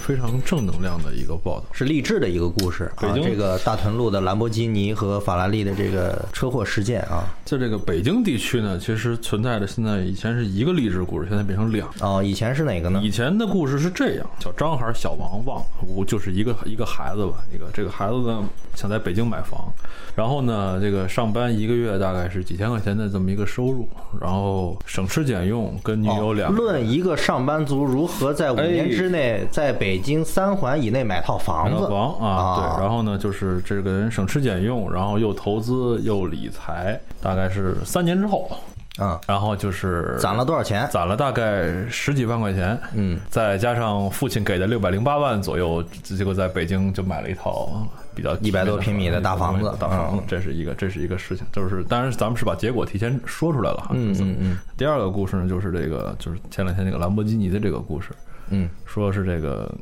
非常正能量的一个报道。是励志的一个故事啊，北京这个大屯路的兰博基尼和法拉利的这个车祸事件啊，在这个北京地区呢，其实存在着现在以前是一个励志故事，现在变成两个。哦，以前是哪个呢？以前的故事是这样，小张还是小王忘了，我就是一个一个孩子吧，一个这个孩子呢想在北京买房，然后呢这个上班一个月大概是几千块钱的这么一个收入，然后省吃俭用，跟女友两论一个上班族如何在五哎年之内在北京三环以内买套房子，买房啊，啊。对，然后呢，就是这个人省吃俭用，然后又投资又理财，大概是三年之后，嗯，然后就是攒了多少钱？攒了大概十几万块钱，嗯，再加上父亲给的六百零八万左右，结果在北京就买了一套比较100多平米的大房子。大房子嗯，这是一个这是一个事情，就是当然咱们是把结果提前说出来了哈。嗯嗯嗯。第二个故事呢，就是这个就是前两天那个兰博基尼的这个故事，嗯，说是这个。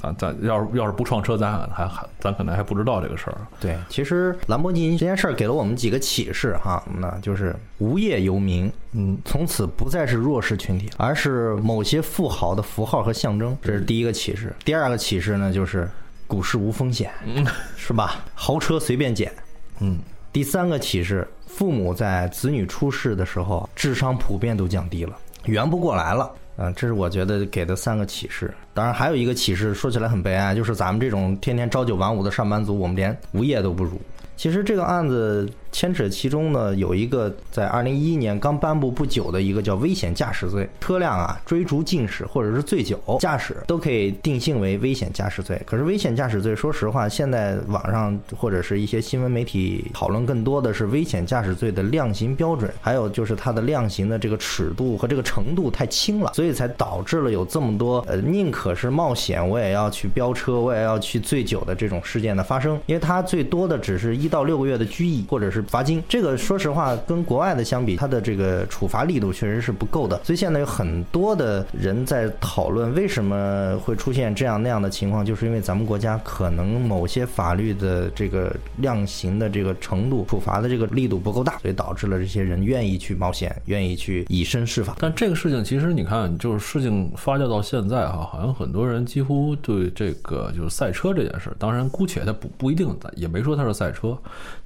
咱咱要是要是不撞车，咱还还咱可能还不知道这个事儿。对，其实兰博基尼这件事儿给了我们几个启示哈，那就是无业游民，嗯，从此不再是弱势群体，而是某些富豪的符号和象征，这是第一个启示。第二个启示呢，就是股市无风险，嗯是吧？豪车随便捡。嗯，第三个启示，父母在子女出世的时候，智商普遍都降低了，圆不过来了。嗯，这是我觉得给的三个启示。当然，还有一个启示，说起来很悲哀，就是咱们这种天天朝九晚五的上班族，我们连无业都不如。其实这个案子牵扯其中呢，有一个在二零一一年刚颁布不久的一个叫危险驾驶罪，车辆啊追逐禁驶或者是醉酒驾驶都可以定性为危险驾驶罪。可是危险驾驶罪，说实话，现在网上或者是一些新闻媒体讨论更多的是危险驾驶罪的量刑标准，还有就是它的量刑的这个尺度和这个程度太轻了，所以才导致了有这么多呃宁可是冒险我也要去飙车，我也要去醉酒的这种事件的发生，因为它最多的只是一到六个月的拘役或者是罚金，这个说实话跟国外的相比，它的这个处罚力度确实是不够的，所以现在有很多的人在讨论为什么会出现这样那样的情况，就是因为咱们国家可能某些法律的这个量刑的这个程度、处罚的这个力度不够大，所以导致了这些人愿意去冒险，愿意去以身试法。但这个事情其实你看，就是事情发酵到现在哈，好像很多人几乎对这个就是赛车这件事，当然姑且它不不一定，也没说它是赛车，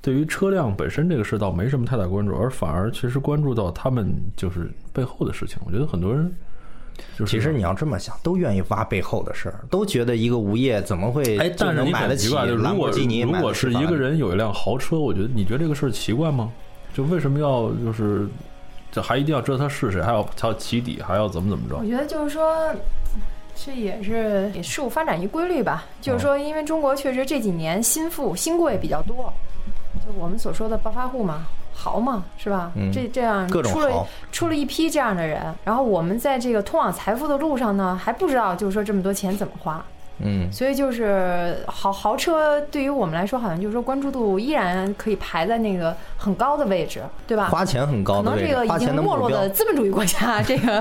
对于车辆本身这个事倒没什么太大关注，而反而其实关注到他们就是背后的事情。我觉得很多人就是其实你要这么想，都愿意挖背后的事儿，都觉得一个无业怎么会哎，但是你能买得奇怪，就是兰如果博基尼？如果是一个人有一辆豪车，我觉得你觉得这个事儿奇怪吗？就为什么要就是这还一定要知道他是谁，还要他要起底，还要怎么怎么着我？觉得就是说，这也是也事物发展一规律吧。就是说，因为中国确实这几年新富新贵比较多，就我们所说的暴发户嘛。豪嘛，是吧？嗯这这样各种出了出了一批这样的人，然后我们在这个通往财富的路上呢，还不知道就是说这么多钱怎么花，嗯，所以就是豪豪车对于我们来说，好像就是说关注度依然可以排在那个很高的位置，对吧？花钱很高可能的位置，这个已经没落的。资本主义国家，这个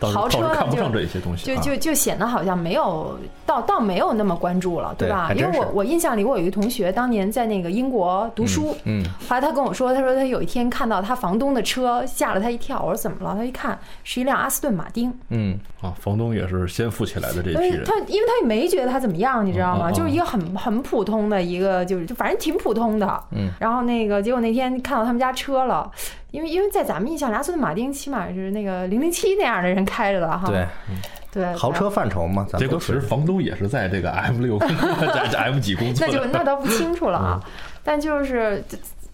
豪车呢就看不上这些东西啊就就就显得好像没有倒倒没有那么关注了，对吧？因为我我印象里，我有一个同学当年在那个英国读书，嗯，后来他跟我说，他说他有一天看到他房东的车，吓了他一跳。我说怎么了？他一看是一辆阿斯顿马丁，嗯，啊，房东也是先富起来的这一批人。他因为他也没觉得他怎么样，你知道吗？嗯嗯嗯就是一个很很普通的一个，就是就反正挺普通的。嗯，然后那个结果那天看到他们家车了，因为因为在咱们印象里，阿斯顿马丁起码是那个零零七那样的人开着的哈。对，对，豪车范畴嘛，咱结们都其实房东也是在这个 M 六 在在 M 几工作那就。那倒不清楚了啊。嗯但就是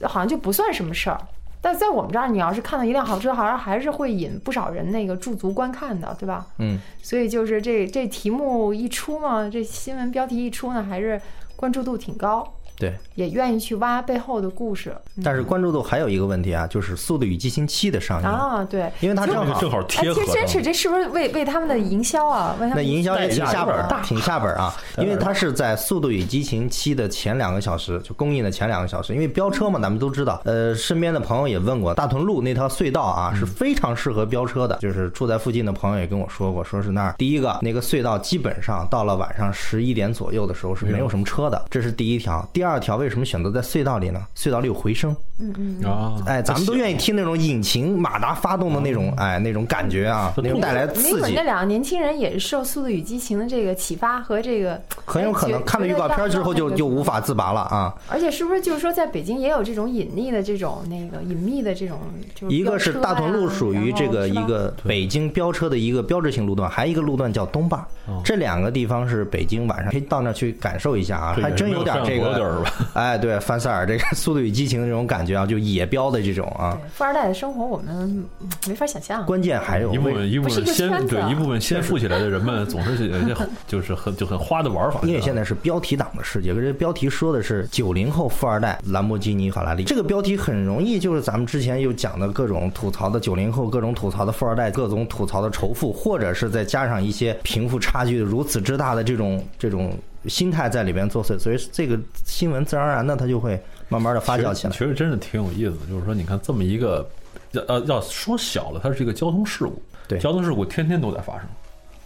好像就不算什么事儿。但在我们这儿，你要是看到一辆豪车，好像还是会引不少人那个驻足观看的，对吧？嗯，所以就是这这题目一出嘛，这新闻标题一出呢，还是关注度挺高，对。也愿意去挖背后的故事。但是关注度还有一个问题啊，就是《速度与激情七》的上映，啊，对。因为它正好正好哎，贴合真是，这是不是为为他们的营销啊？为他们那营销也挺下本挺下本儿啊，因为它是在《速度与激情七》的前两个小时就公映的前两个小时，因为飙车嘛，咱们都知道。呃，身边的朋友也问过，大屯路那条隧道啊是非常适合飙车的，就是住在附近的朋友也跟我说过，说是那儿第一个那个隧道基本上到了晚上十一点左右的时候是没有什么车的，这是第一条。第第二条为什么选择在隧道里呢？隧道里有回声。嗯嗯，啊，哎，咱们都愿意听那种引擎马达发动的那种，哎，那种感觉啊，那种带来没刺激。准那。两个年轻人也是受《速度与激情》的这个启发和这个，很有可能哎看了预告片之后就就无。法自拔了啊！而且是不是就是说，在北京也有这种隐匿的这种那个隐秘的这种，就是一个是大同路属于这个一个北京飙车的一个标志性路段，还有一个路段叫东坝，这两个地方是北京晚上可以到那儿去感受一下啊，还真有点这个哎，对，范塞尔这个《速度与激情》的这种感觉啊，就野标的这种啊，富二代的生活，我们嗯没法想象。关键还有一部分一部分先对一部分先富起来的人们，总是有一些 很就是很就很花的玩法。因为现在是标题党的世界，这标题说的是九零后富二代兰博基尼、法拉利，这个标题很容易就是咱们之前又讲的各种吐槽的九零后，各种吐槽的富二代，各种吐槽的仇富，或者是再加上一些贫富差距如此之大的这种这种心态在里边作祟，所以这个新闻自然而然的它就会慢慢的发酵起来。其。实真是挺有意思的，就是说，你看这么一个，要要要说小了，它是一个交通事故，对。交通事故天天都在发生，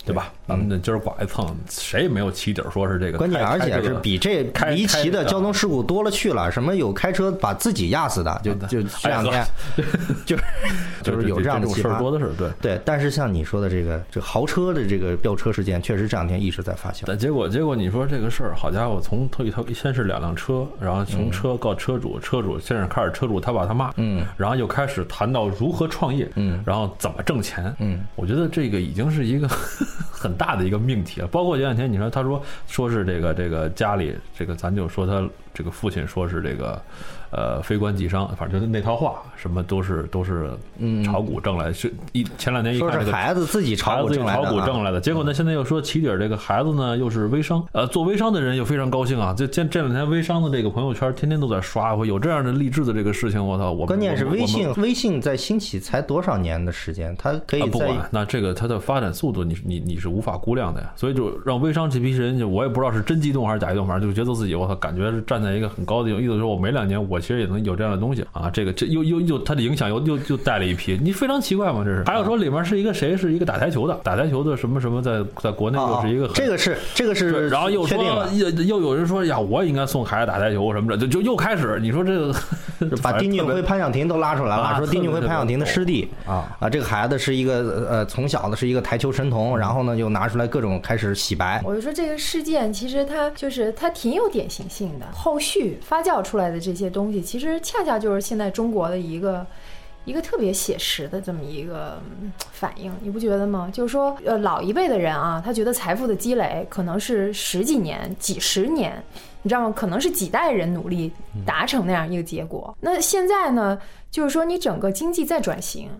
对吧？咱们这今儿刮一蹭，谁也没有起底儿说是这个，关键而且是比这离奇的交通事故多了去了，什么有开车把自己压死的，就就这两天，就是就是有这样的种事儿多的是，对。对，但是像你说的这个这豪车的这个飙车事件，确实这两天一直在发酵。但结果，结果你说这个事儿，好家伙，从头一头先是两辆车，然后从车告车主，车主先是开始车主他爸他妈，嗯，然后又开始谈到如何创业，嗯，然后怎么挣钱，嗯，我觉得这个已经是一个很大的一个命题了。包括前两天你说他说说是这个这个家里这个咱就说他这个父亲说是这个呃非官即商，反正就是那套话，什么都是都是嗯炒股挣来，是一前两天一说是看这个孩子自己炒股挣来的、炒股挣啊，来的，结果呢，现在又说起底儿这个孩子呢又是微商，呃，做微商的人又非常高兴啊，这这这两天微商的这个朋友圈天天都在刷，会有这样的励志的这个事情，我操，我关键是微信，微信在兴起才多少年的时间，它可以啊，不在管，那这个它的发展速度你，你你是无法估量的呀。所以就让微商这批人，就我也不知道是真激动还是假激动，反正就觉得自己我操，感觉是站在一个很高的，意思说我没两年我其实也能有这样的东西啊。这个这又又又它的影响又又又带了一批，你非常奇怪嘛，这是。还有说里面是一个谁是一个打台球的，打台球的什么什么在在国内又是一个这个是这个，是然后又说又又有人说呀，我也应该送孩子打台球什么的，就就又开始，你说这个 把丁俊晖、潘晓婷都拉出来了，啊说丁俊晖、潘晓婷的师弟啊啊，这个孩子是一个呃从小的是一个台球神童，然后呢就拿出来各种开始洗白，我就说这个事件其实它就是它挺有典型性的，后续发酵出来的这些东西，其实恰恰就是现在中国的一个。一个特别写实的这么一个嗯反应，你不觉得吗？就是说，呃，老一辈的人啊，他觉得财富的积累可能是十几年、几十年，你知道吗？可能是几代人努力达成那样一个结果。那现在呢，就是说你整个经济在转型，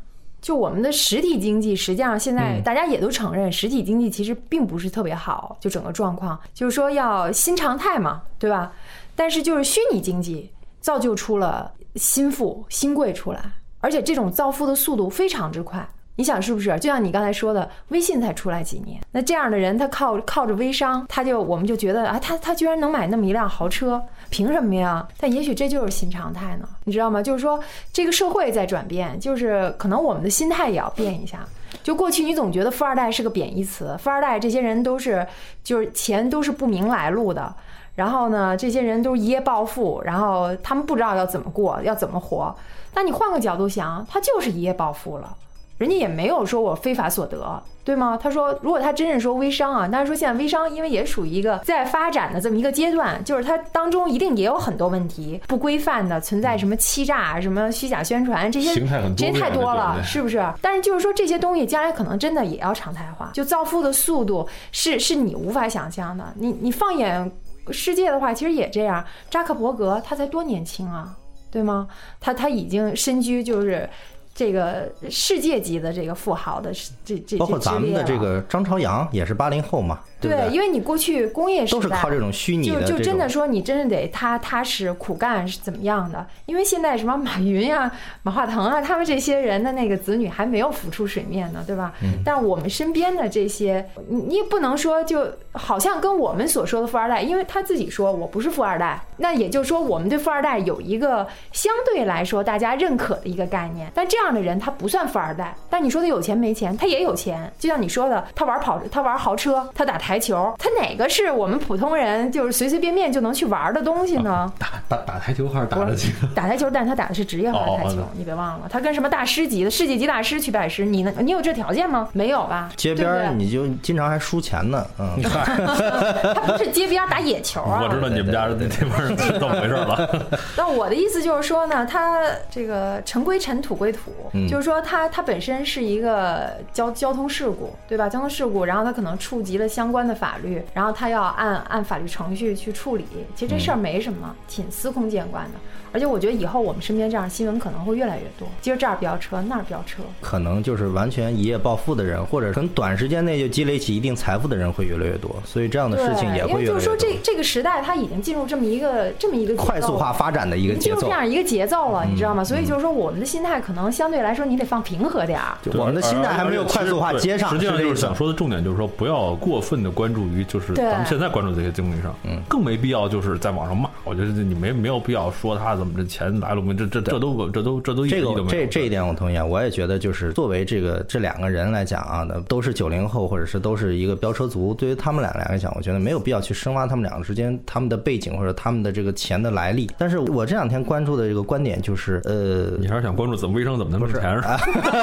就我们的实体经济，实际上现在大家也都承认，实体经济其实并不是特别好，就整个状况，就是说要新常态嘛，对吧？但是就是虚拟经济造就出了新富、新贵出来，而且这种造富的速度非常之快。你想是不是？就像你刚才说的，微信才出来几年，那这样的人他靠靠着微商，他就我们就觉得啊，他他居然能买那么一辆豪车，凭什么呀？但也许这就是新常态呢，你知道吗？就是说这个社会在转变，就是可能我们的心态也要变一下。就过去你总觉得富二代是个贬义词，富二代这些人都是就是钱都是不明来路的，然后呢，这些人都是一夜暴富，然后他们不知道要怎么过，要怎么活。但你换个角度想，他就是一夜暴富了。人家也没有说我非法所得，对吗？他说，如果他真是说微商啊，但是说现在微商因为也属于一个在发展的这么一个阶段，就是它当中一定也有很多问题，不规范的存在什么欺诈、什么虚假宣传这些，形态很多这些太多了，对对是不是？但是就是说这些东西将来可能真的也要常态化，就造富的速度是是你无法想象的。你你放眼世界的话，其实也这样。扎克伯格他才多年轻啊，对吗？他他已经身居就是。这个世界级的这个富豪的这这包括咱们的这个张朝阳也是八零后嘛，对对，对？因为你过去工业时代都是靠这种虚拟的就就真的说你真的得踏踏实苦干是怎么样的？因为现在什么马云呀、马化腾啊，他们这些人的那个子女还没有浮出水面呢，对吧？嗯但我们身边的这些，你你也不能说就好像跟我们所说的富二代，因为他自己说我不是富二代，那也就是说我们对富二代有一个相对来说大家认可的一个概念。但这样的人他不算富二代，但你说他有钱没钱，他也有钱。就像你说的，他玩跑，他玩豪车，他打台。台球，它哪个是我们普通人就是随随便便就能去玩的东西呢？打打打台球还是打的这个？打台球，但是他打的是职业化台球，你别忘了，他跟什么大师级的世界级大师去拜师，你能你有这条件吗？没有吧？街边你就经常还输钱呢，嗯。他不是街边打野球啊。我知道你们家那地方是怎么回事了。那我的意思就是说呢，他这个尘归尘，土归土，就是说他他本身是一个交交通事故，对吧？交通事故，然后他可能触及了相关的法律，然后他要按按法律程序去处理。其实这事儿没什么，挺司空见惯的。而且我觉得以后我们身边这样的新闻可能会越来越多。今儿这儿飙车，那儿飙车，可能就是完全一夜暴富的人，或者很短时间内就积累起一定财富的人会越来越多。所以这样的事情也会越来越多。因为就是说，这这个时代它已经进入这么一个这么一个快速化发展的一个节奏，进入这样一个节奏了，你知道吗？所以就是说，我们的心态可能相对来说你得放平和点儿。我们的心态还没有快速化接上。实际上就是想说的重点就是说，不要过分的关注于就是咱们现在关注这些经历上，嗯，更没必要就是在网上骂。我觉得你没没有必要说他怎么这钱来了。这这这都这都这都这个这这一点我同意啊，我也觉得就是作为这个这两个人来讲啊，都是九零后或者是都是一个飙车族，对于他们俩来讲，我觉得没有必要去深挖他们两个之间他们的背景或者他们的这个钱的来历。但是我这两天关注的这个观点就是，呃，你还是想关注怎么微商怎么能挣钱是吧？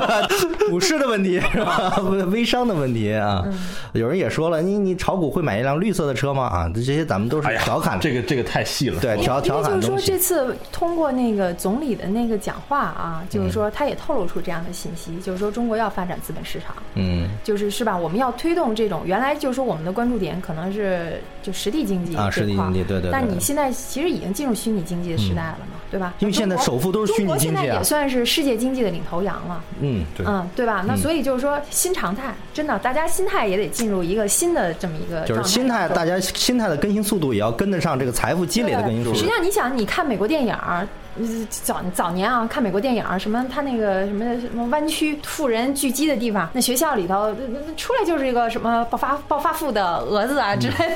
股市的问题是吧？微商的问题啊。有人也说了，你你炒股会买一辆绿色的车吗？啊，这些咱们都是调侃。这个这个太细了。对，调调侃就是说这次通过那个。总理的那个讲话啊，就是说他也透露出这样的信息，就是说中国要发展资本市场，嗯，就是是吧？我们要推动这种原来就是说我们的关注点可能是就实体经济啊，实体经济对对。但你现在其实已经进入虚拟经济的时代了嘛，对吧？因为现在首富都是虚拟经济中国现在也算是世界经济的领头羊了，嗯，对，嗯，对吧？那所以就是说新常态，真的，大家心态也得进入一个新的这么一个就是心态，大家心态的更新速度也要跟得上这个财富积累的更新速度。实际上，你想，你看美国电影。早早年啊，看美国电影，什么他那个什么什么湾区富人聚集的地方，那学校里头出来就是一个什么暴发暴发户的蛾子啊之类的，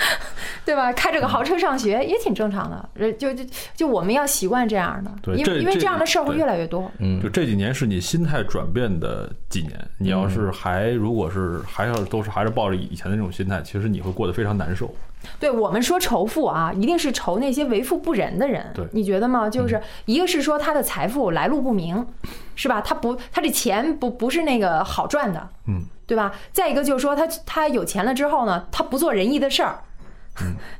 对吧？开着个豪车上学也挺正常的，就就就我们要习惯这样的，因为因为这样的事儿会越来越多。嗯，就这几年是你心态转变的几年，你要是还如果是还要都是还是抱着以前的那种心态，其实你会过得非常难受。对我们说仇富啊，一定是仇那些为富不仁的人。对，你觉得吗？就是一个是说他的财富来路不明，是吧？他不，他这钱不不是那个好赚的，嗯，对吧？再一个就是说他他有钱了之后呢，他不做仁义的事儿，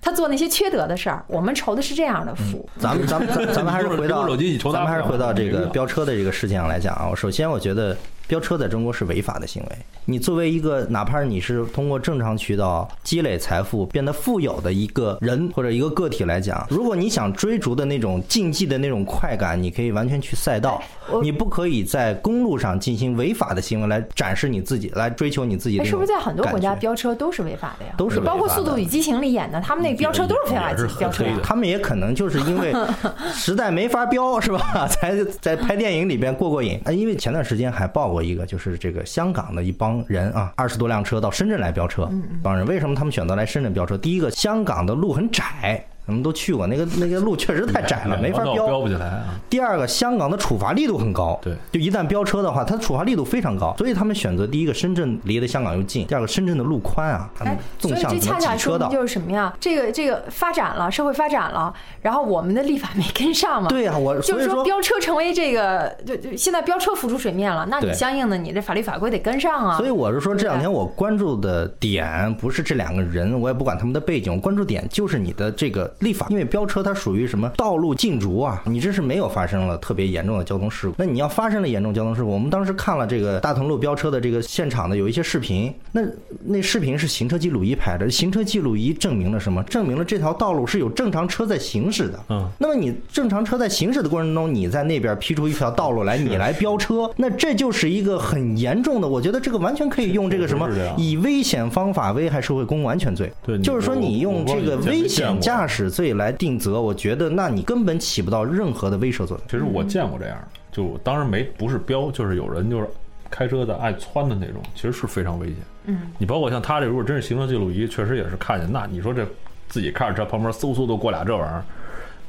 他做那些缺德的事儿。我们愁的是这样的富。咱们咱们咱们还是回到咱们还是回到这个飙车的这个事情上来讲啊。首先，我觉得。飙车在中国是违法的行为。你作为一个，哪怕你是通过正常渠道积累财富、变得富有的一个人或者一个个体来讲，如果你想追逐的那种竞技的那种快感，你可以完全去赛道。你不可以在公路上进行违法的行为来展示你自己，来追求你自己的。是不是在很多国家飙车都是违法的呀？都是包括《速度与激情》里演的，他们那飙车都是非法飙车。他们也可能就是因为 实在没法飙，是吧？才在拍电影里边过过瘾。啊，因为前段时间还报过一个，就是这个香港的一帮人啊，二十多辆车到深圳来飙车。帮人为什么他们选择来深圳飙车？第一个，香港的路很窄。我们都去过那个那个路确实太窄了，没法飙飙不起来啊。第二个，香港的处罚力度很高，对，就一旦飙车的话，它的处罚力度非常高，所以他们选择第一个深圳离的香港又近，第二个深圳的路宽啊，他们纵向这恰恰说的就是什么呀？这个这个发展了，社会发展了，然后我们的立法没跟上嘛？对呀，我就是说飙车成为这个，就就现在飙车浮出水面了，那你相应的你这法律法规得跟上啊。所以我是说这两天我关注的点不是这两个人，我也不管他们的背景，我关注点就是你的这个立法，因为飙车。它属于什么道路禁逐啊？你这是没有发生了特别严重的交通事故。那你要发生了严重交通事故，我们当时看了这个大同路飙车的这个现场的有一些视频，那那视频是行车记录仪拍的，行车记录仪证明了什么？证明了这条道路是有正常车在行驶的。嗯，那么你正常车在行驶的过程中，你在那边劈出一条道路来，你来飙车，那这就是一个很严重的。我觉得这个完全可以用这个什么以危险方法。危害社会公共安全罪。对，就是说你用这个危险驾驶罪来定责。我觉得，那你根本起不到任何的威慑作用。其实我见过这样的，就当然没不是飙，就是有人就是开车的爱窜的那种，其实是非常危险。嗯，你包括像他这，如果真是行车记录仪，确实也是看见。那你说这自己开着车，旁边嗖嗖都过俩这玩意儿，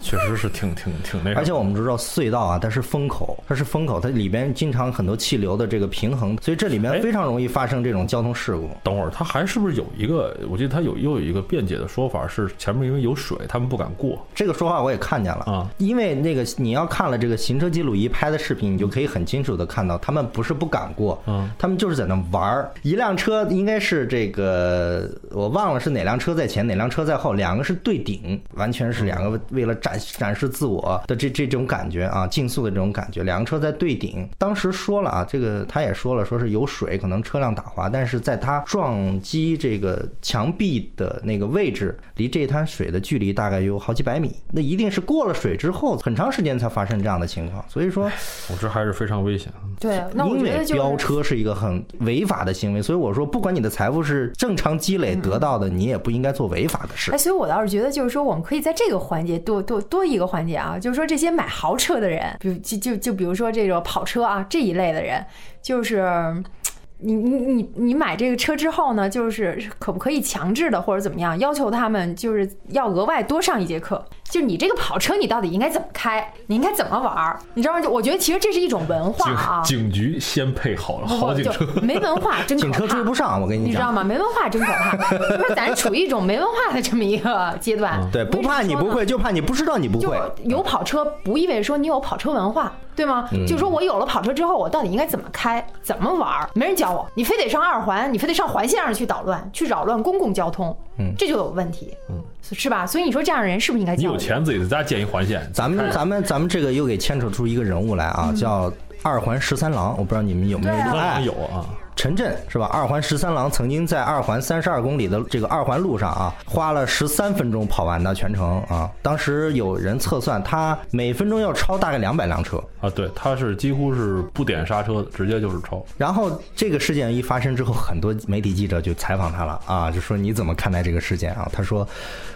确实是挺挺挺那啥。而且我们知道隧道啊，它是风口，它是风口，它里边经常很多气流的这个平衡，所以这里哎面非常容易发生这种交通事故。等会儿它还是不是有一个？我记得它有又有一个辩解的说法，是前面因为有水，他们不敢过。这个说话我也看见了啊，因为那个你要看了这个行车记录仪拍的视频，你就可以很清楚的看到，他们不是不敢过，嗯，他们就是在那玩儿。一辆车应该是这个，我忘了是哪辆车在前，哪辆车在后，两个是对顶，完全是两个为了展展示自我的这这种感觉啊，竞速的这种感觉，两个车在对顶。当时说了啊，这个他也说了，说是有水，可能车辆打滑，但是在他撞击这个墙壁的那个位置，离这滩水的距离大概有好几百米，那一定是过了水之后很长时间才发生这样的情况。所以说，我这还是非常危险。对，那我因为觉得就是飙车是一个很违法的行为，所以我说，不管你的财富是正常积累得到的，你也不应该做违法的事哎，。所以我倒是觉得，就是说，我们可以在这个环节多多多一个环节啊，就是说这些买豪车的人，比如就就就比如说这种跑车啊这一类的人，就是。你你你你买这个车之后呢，就是可不可以强制的或者怎么样，要求他们就是要额外多上一节课？就你这个跑车，你到底应该怎么开？你应该怎么玩儿？你知道吗？就我觉得其实这是一种文化啊。警警局先配好了好警车，没文化真可警车怕追不上，我跟你讲。你知道吗？没文化真可怕，就是咱处于一种没文化的这么一个阶段。对，不怕你不会，就怕你不知道你不就会。有跑车不意味着说你有跑车文化，对吗？嗯。就说我有了跑车之后，我到底应该怎么开，怎么玩儿？没人教我，你非得上二环，你非得上环线上去捣乱，去扰乱公共交通，这就有问题，是吧？所以你说这样的人是不是应该教？你有钱自己在家建一环线。咱们咱们咱们这个又给牵扯出一个人物来啊，叫二环十三郎，我不知道你们有没有有啊，陈震是吧？二环十三郎曾经在二环三十二公里的这个二环路上啊，花了十三分钟跑完的全程啊。当时有人测算，他每分钟要超大概两百辆车。啊，对，他是几乎是不点刹车的，直接就是超。然后这个事件一发生之后，很多媒体记者就采访他了啊，就说你怎么看待这个事件啊？他说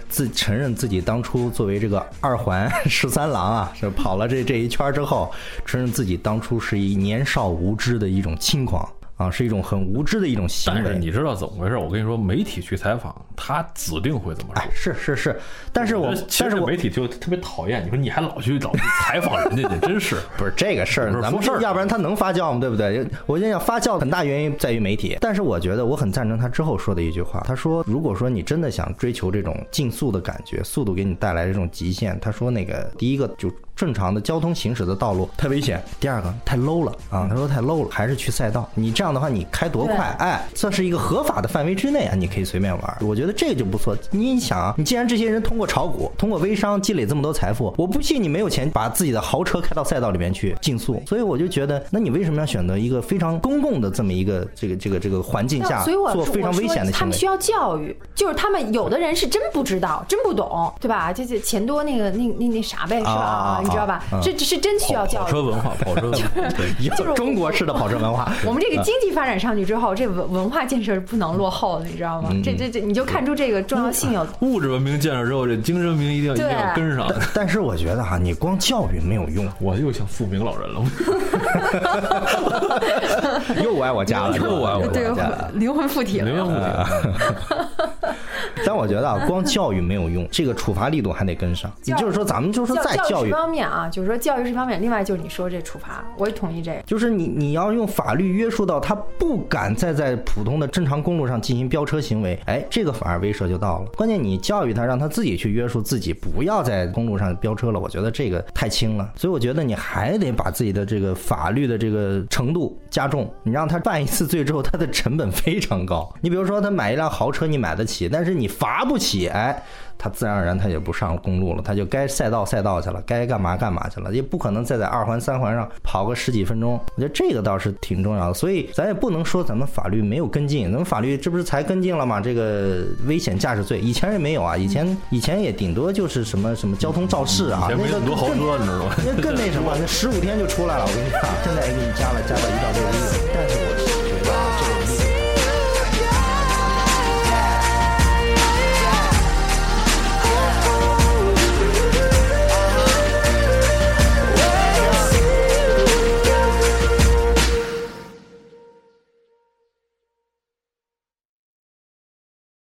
自承认自己当初作为这个二环十三郎啊，是跑了这这一圈之后，承认自己当初是一年少无知的一种轻狂啊，是一种很无知的一种行为。但是你知道怎么回事？我跟你说，媒体去采访，他指定会怎么说哎。，是是是，但是我但是我实媒体就特别讨厌，你说你还老去老去采访人家去，真是。不是这个事儿咱们说事儿要不然他能发酵吗？对不对？我就想发酵很大原因在于媒体，但是我觉得我很赞成他之后说的一句话，他说如果说你真的想追求这种竞速的感觉，速度给你带来这种极限，他说那个第一个就正常的交通行驶的道路太危险，第二个太 low 了啊，他说太 low 了，还是去赛道。你这样的话，你开多快，哎，这是一个合法的范围之内啊，你可以随便玩。我觉得这个就不错。你想啊，你既然这些人通过炒股、通过微商积累这么多财富，我不信你没有钱把自己的豪车开到赛道里面去竞速。所以我就觉得，那你为什么要选择一个非常公共的这么一个这个这个这个环境下做非常危险的行为他们需？要教育，就是他们有的人是真不知道，真不懂，对吧？这这钱多那个那那那啥呗，是吧？啊你知道吧嗯？这这是真需要教育跑车。文化，跑车文化，就是中国式的跑车文化。我们这个经济发展上去之后，这文文化建设是不能落后的，你知道吗？嗯这这这，你就看出这个重要性有。物质文明建设之后，这精神文明一定要一定要跟上。但是我觉得哈，你光教育没有用，我又想富明老人了，又爱我家了，又爱我对家了。，灵魂附体零零了。五 但我觉得啊，光教育没有用，这个处罚力度还得跟上。也就是说，咱们就是说再教育方面啊，就是说教育是一方面，另外就是你说这处罚，我也同意这个。就是你你要用法律约束到他不敢再在普通的正常公路上进行飙车行为，哎，这个反而威慑就到了。关键你教育他，让他自己去约束自己，不要在公路上飙车了。我觉得这个太轻了，所以我觉得你还得把自己的这个法律的这个程度加重。你让他犯一次罪之后，他的成本非常高。你比如说他买一辆豪车，你买得起，但是你罚不起，哎。他自然而然他也不上公路了，他就该赛道赛道去了，该干嘛干嘛去了，也不可能再在二环三环上跑个十几分钟。我觉得这个倒是挺重要的，所以咱也不能说咱们法律没有跟进，咱们法律这不是才跟进了吗？这个危险驾驶罪以前也没有啊，以前 以前也顶多就是什么什么交通肇事啊，前那个多豪更车，你知道吗？那更那什么，那十五天就出来了。我跟你讲，现在给你加了，加到一到六个月，但是